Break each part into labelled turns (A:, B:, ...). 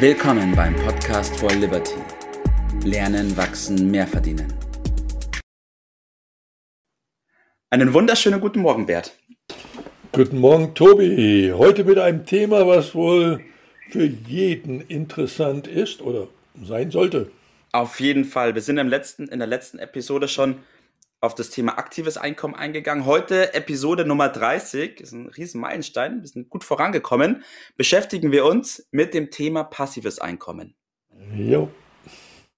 A: Willkommen beim Podcast for Liberty. Lernen, wachsen, mehr verdienen. Einen wunderschönen guten Morgen, Bert.
B: Guten Morgen, Tobi. Heute mit einem Thema, was wohl für jeden interessant ist oder sein sollte.
A: Auf jeden Fall. Wir sind im letzten, in der letzten Episode schon auf das Thema aktives Einkommen eingegangen. Heute Episode Nummer 30, ist ein riesen Meilenstein, wir sind gut vorangekommen, beschäftigen wir uns mit dem Thema passives Einkommen.
B: Jo.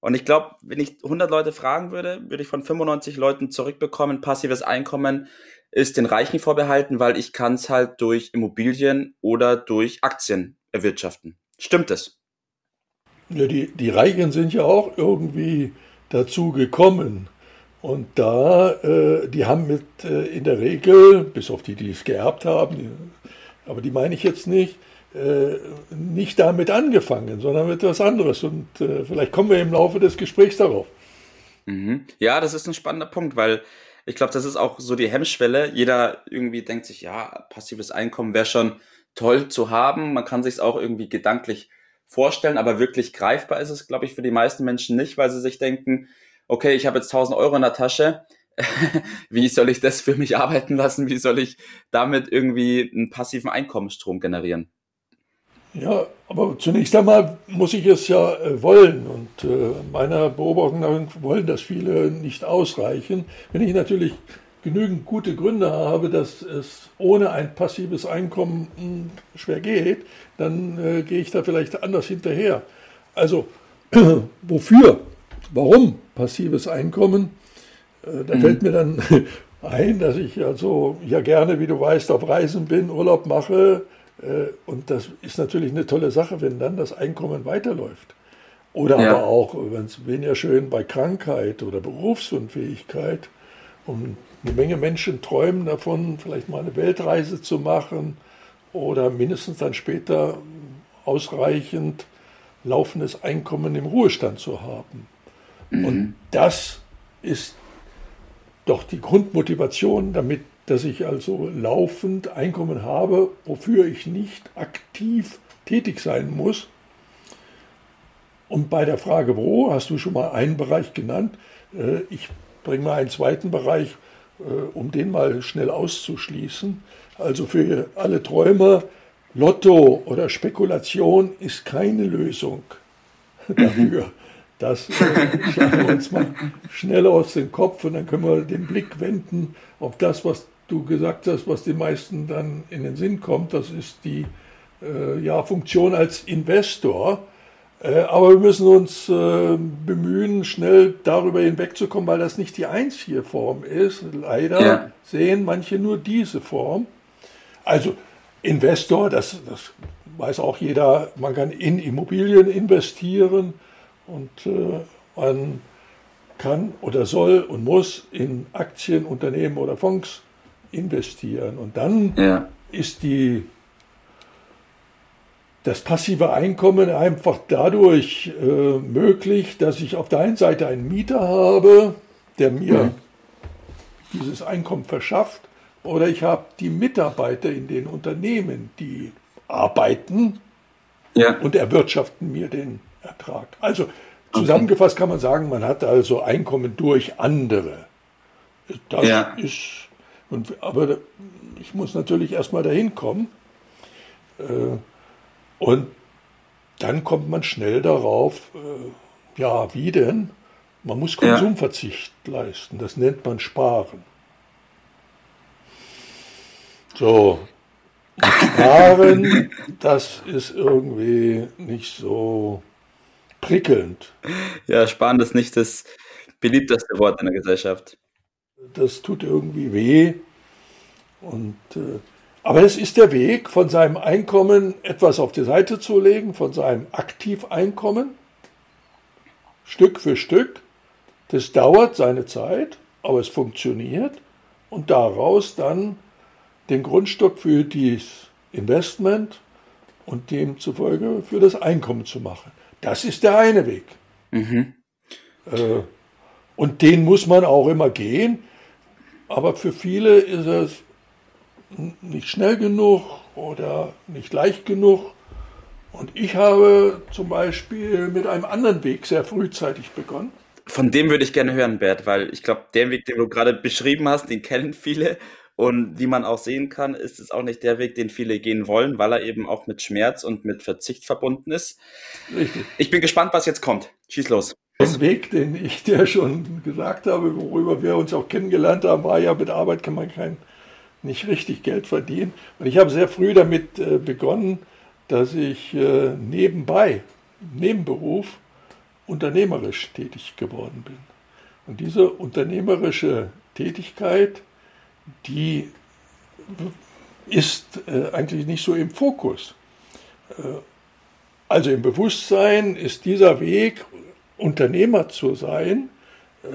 A: Und ich glaube, wenn ich 100 Leute fragen würde, würde ich von 95 Leuten zurückbekommen, passives Einkommen ist den Reichen vorbehalten, weil ich kann es halt durch Immobilien oder durch Aktien erwirtschaften. Stimmt es?
B: Ja, die, die Reichen sind ja auch irgendwie dazu gekommen. Und da, äh, die haben mit äh, in der Regel, bis auf die, die es geerbt haben, aber die meine ich jetzt nicht, äh, nicht damit angefangen, sondern mit etwas anderes. Und äh, vielleicht kommen wir im Laufe des Gesprächs darauf.
A: Mhm. Ja, das ist ein spannender Punkt, weil ich glaube, das ist auch so die Hemmschwelle. Jeder irgendwie denkt sich, ja, passives Einkommen wäre schon toll zu haben. Man kann sich es auch irgendwie gedanklich vorstellen, aber wirklich greifbar ist es, glaube ich, für die meisten Menschen nicht, weil sie sich denken, okay, ich habe jetzt 1000 Euro in der Tasche, wie soll ich das für mich arbeiten lassen? Wie soll ich damit irgendwie einen passiven Einkommensstrom generieren?
B: Ja, aber zunächst einmal muss ich es ja äh, wollen und äh, meiner Beobachtung nach wollen das viele nicht ausreichen. Wenn ich natürlich genügend gute Gründe habe, dass es ohne ein passives Einkommen hm, schwer geht, dann äh, gehe ich da vielleicht anders hinterher. Also wofür Warum passives Einkommen? Äh, da mhm. fällt mir dann ein, dass ich also ja gerne, wie du weißt, auf Reisen bin, Urlaub mache. Äh, und das ist natürlich eine tolle Sache, wenn dann das Einkommen weiterläuft. Oder ja. aber auch, wenn es weniger schön bei Krankheit oder Berufsunfähigkeit. Und eine Menge Menschen träumen davon, vielleicht mal eine Weltreise zu machen oder mindestens dann später ausreichend laufendes Einkommen im Ruhestand zu haben. Mhm. Und das ist doch die Grundmotivation, damit, dass ich also laufend Einkommen habe, wofür ich nicht aktiv tätig sein muss. Und bei der Frage, wo, hast du schon mal einen Bereich genannt. Äh, ich bringe mal einen zweiten Bereich, äh, um den mal schnell auszuschließen. Also für alle Träumer, Lotto oder Spekulation ist keine Lösung dafür. Das äh, schlagen wir uns mal schnell aus dem Kopf und dann können wir den Blick wenden auf das, was du gesagt hast, was den meisten dann in den Sinn kommt. Das ist die äh, ja, Funktion als Investor. Äh, aber wir müssen uns äh, bemühen, schnell darüber hinwegzukommen, weil das nicht die einzige Form ist. Leider ja. sehen manche nur diese Form. Also Investor, das, das weiß auch jeder, man kann in Immobilien investieren und äh, man kann oder soll und muss in Aktien, Unternehmen oder Fonds investieren. Und dann ja. ist die, das passive Einkommen einfach dadurch äh, möglich, dass ich auf der einen Seite einen Mieter habe, der mir mhm. dieses Einkommen verschafft, oder ich habe die Mitarbeiter in den Unternehmen, die arbeiten ja. und erwirtschaften mir den Ertrag. Also zusammengefasst kann man sagen, man hat also Einkommen durch andere. Das ja. ist, und, aber ich muss natürlich erstmal dahin kommen. Äh, und dann kommt man schnell darauf, äh, ja, wie denn? Man muss Konsumverzicht ja. leisten. Das nennt man Sparen. So, Sparen, das ist irgendwie nicht so prickelnd.
A: Ja, sparen ist nicht das beliebteste Wort in der Gesellschaft.
B: Das tut irgendwie weh. Und, äh, aber es ist der Weg, von seinem Einkommen etwas auf die Seite zu legen, von seinem Aktiveinkommen, Stück für Stück. Das dauert seine Zeit, aber es funktioniert. Und daraus dann den Grundstock für das Investment und demzufolge für das Einkommen zu machen. Das ist der eine Weg. Mhm. Äh, und den muss man auch immer gehen. Aber für viele ist es nicht schnell genug oder nicht leicht genug. Und ich habe zum Beispiel mit einem anderen Weg sehr frühzeitig begonnen.
A: Von dem würde ich gerne hören, Bert, weil ich glaube, der Weg, den du gerade beschrieben hast, den kennen viele. Und wie man auch sehen kann, ist es auch nicht der Weg, den viele gehen wollen, weil er eben auch mit Schmerz und mit Verzicht verbunden ist. Richtig. Ich bin gespannt, was jetzt kommt. Schieß los.
B: Der Weg, den ich dir schon gesagt habe, worüber wir uns auch kennengelernt haben, war ja, mit Arbeit kann man kein, nicht richtig Geld verdienen. Und ich habe sehr früh damit äh, begonnen, dass ich äh, nebenbei, Nebenberuf, unternehmerisch tätig geworden bin. Und diese unternehmerische Tätigkeit, die ist äh, eigentlich nicht so im Fokus. Äh, also im Bewusstsein ist dieser Weg, Unternehmer zu sein, äh,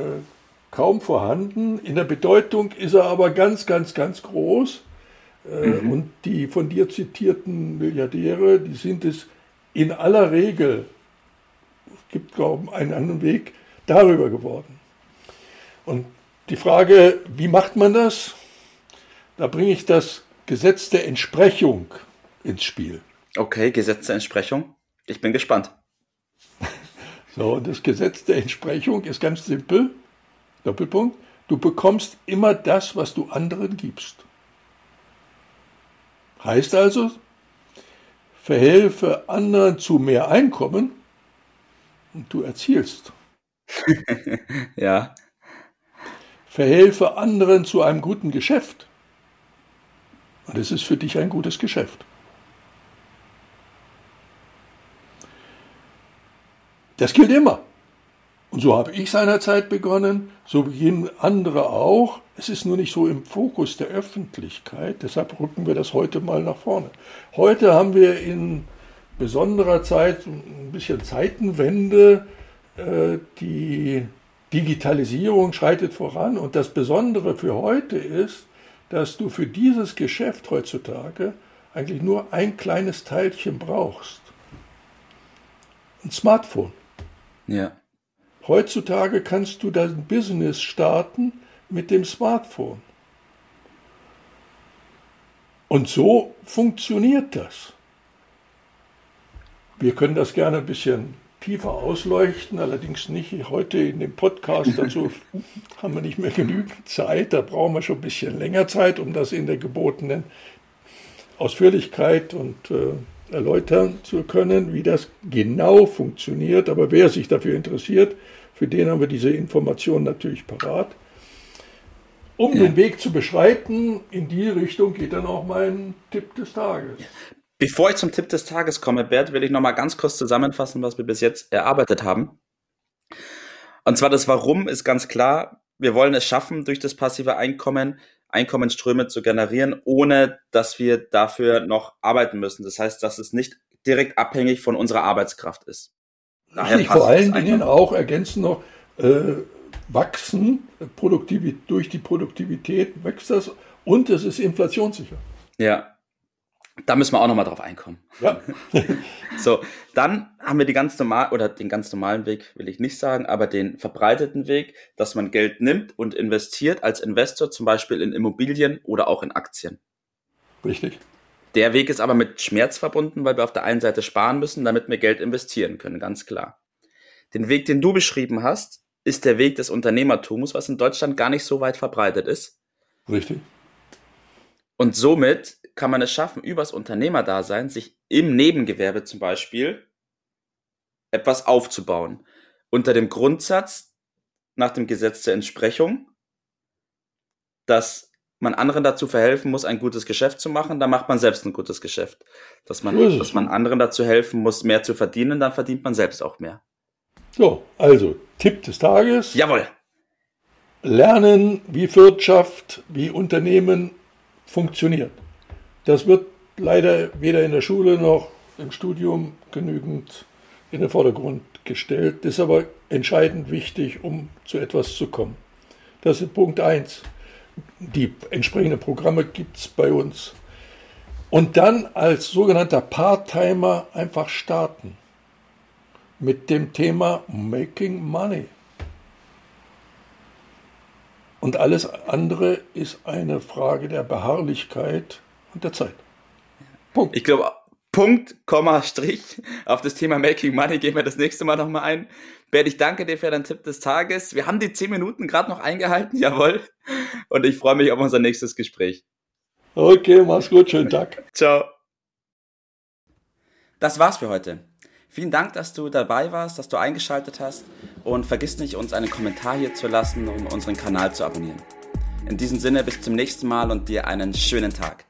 B: kaum vorhanden. In der Bedeutung ist er aber ganz, ganz, ganz groß. Äh, mhm. Und die von dir zitierten Milliardäre, die sind es in aller Regel, es gibt, glaube ich, einen anderen Weg, darüber geworden. Und die Frage, wie macht man das? Da bringe ich das Gesetz der Entsprechung ins Spiel.
A: Okay, Gesetz der Entsprechung. Ich bin gespannt.
B: So, das Gesetz der Entsprechung ist ganz simpel. Doppelpunkt. Du bekommst immer das, was du anderen gibst. Heißt also, verhelfe anderen zu mehr Einkommen und du erzielst.
A: ja.
B: Verhelfe anderen zu einem guten Geschäft und es ist für dich ein gutes Geschäft. Das gilt immer. Und so habe ich seinerzeit begonnen, so beginnen andere auch. Es ist nur nicht so im Fokus der Öffentlichkeit, deshalb rücken wir das heute mal nach vorne. Heute haben wir in besonderer Zeit ein bisschen Zeitenwende, äh, die Digitalisierung schreitet voran und das Besondere für heute ist, dass du für dieses Geschäft heutzutage eigentlich nur ein kleines Teilchen brauchst. Ein Smartphone.
A: Ja.
B: Heutzutage kannst du dein Business starten mit dem Smartphone. Und so funktioniert das. Wir können das gerne ein bisschen tiefer ausleuchten, allerdings nicht heute in dem Podcast. Dazu haben wir nicht mehr genügend Zeit. Da brauchen wir schon ein bisschen länger Zeit, um das in der gebotenen Ausführlichkeit und äh, erläutern zu können, wie das genau funktioniert. Aber wer sich dafür interessiert, für den haben wir diese Informationen natürlich parat. Um ja. den Weg zu beschreiten, in die Richtung geht dann auch mein Tipp des Tages.
A: Bevor ich zum Tipp des Tages komme, Bert, will ich noch mal ganz kurz zusammenfassen, was wir bis jetzt erarbeitet haben. Und zwar das Warum ist ganz klar. Wir wollen es schaffen, durch das passive Einkommen Einkommensströme zu generieren, ohne dass wir dafür noch arbeiten müssen. Das heißt, dass es nicht direkt abhängig von unserer Arbeitskraft ist.
B: Daher ich vor allen Dingen auch ergänzen noch, äh, wachsen, Produktivität, durch die Produktivität wächst das und es ist inflationssicher.
A: Ja, da müssen wir auch nochmal drauf einkommen.
B: Ja.
A: so, dann haben wir die ganz normal, oder den ganz normalen Weg will ich nicht sagen, aber den verbreiteten Weg, dass man Geld nimmt und investiert als Investor zum Beispiel in Immobilien oder auch in Aktien.
B: Richtig.
A: Der Weg ist aber mit Schmerz verbunden, weil wir auf der einen Seite sparen müssen, damit wir Geld investieren können, ganz klar. Den Weg, den du beschrieben hast, ist der Weg des Unternehmertums, was in Deutschland gar nicht so weit verbreitet ist.
B: Richtig.
A: Und somit kann man es schaffen, übers Unternehmerdasein sich im Nebengewerbe zum Beispiel etwas aufzubauen. Unter dem Grundsatz, nach dem Gesetz der Entsprechung, dass man anderen dazu verhelfen muss, ein gutes Geschäft zu machen, dann macht man selbst ein gutes Geschäft. Dass man, dass man anderen dazu helfen muss, mehr zu verdienen, dann verdient man selbst auch mehr.
B: So, also Tipp des Tages.
A: Jawohl.
B: Lernen, wie Wirtschaft, wie Unternehmen funktioniert. Das wird leider weder in der Schule noch im Studium genügend in den Vordergrund gestellt. Ist aber entscheidend wichtig, um zu etwas zu kommen. Das ist Punkt 1. Die entsprechenden Programme gibt es bei uns. Und dann als sogenannter Part-Timer einfach starten mit dem Thema Making Money. Und alles andere ist eine Frage der Beharrlichkeit und der Zeit.
A: Punkt. Ich glaube, Punkt, Komma, Strich. Auf das Thema Making Money gehen wir das nächste Mal nochmal ein. Bert, ich danke dir für deinen Tipp des Tages. Wir haben die zehn Minuten gerade noch eingehalten, jawohl. Und ich freue mich auf unser nächstes Gespräch.
B: Okay, mach's gut, schönen Tag.
A: Ciao. Das war's für heute. Vielen Dank, dass du dabei warst, dass du eingeschaltet hast und vergiss nicht, uns einen Kommentar hier zu lassen, um unseren Kanal zu abonnieren. In diesem Sinne, bis zum nächsten Mal und dir einen schönen Tag.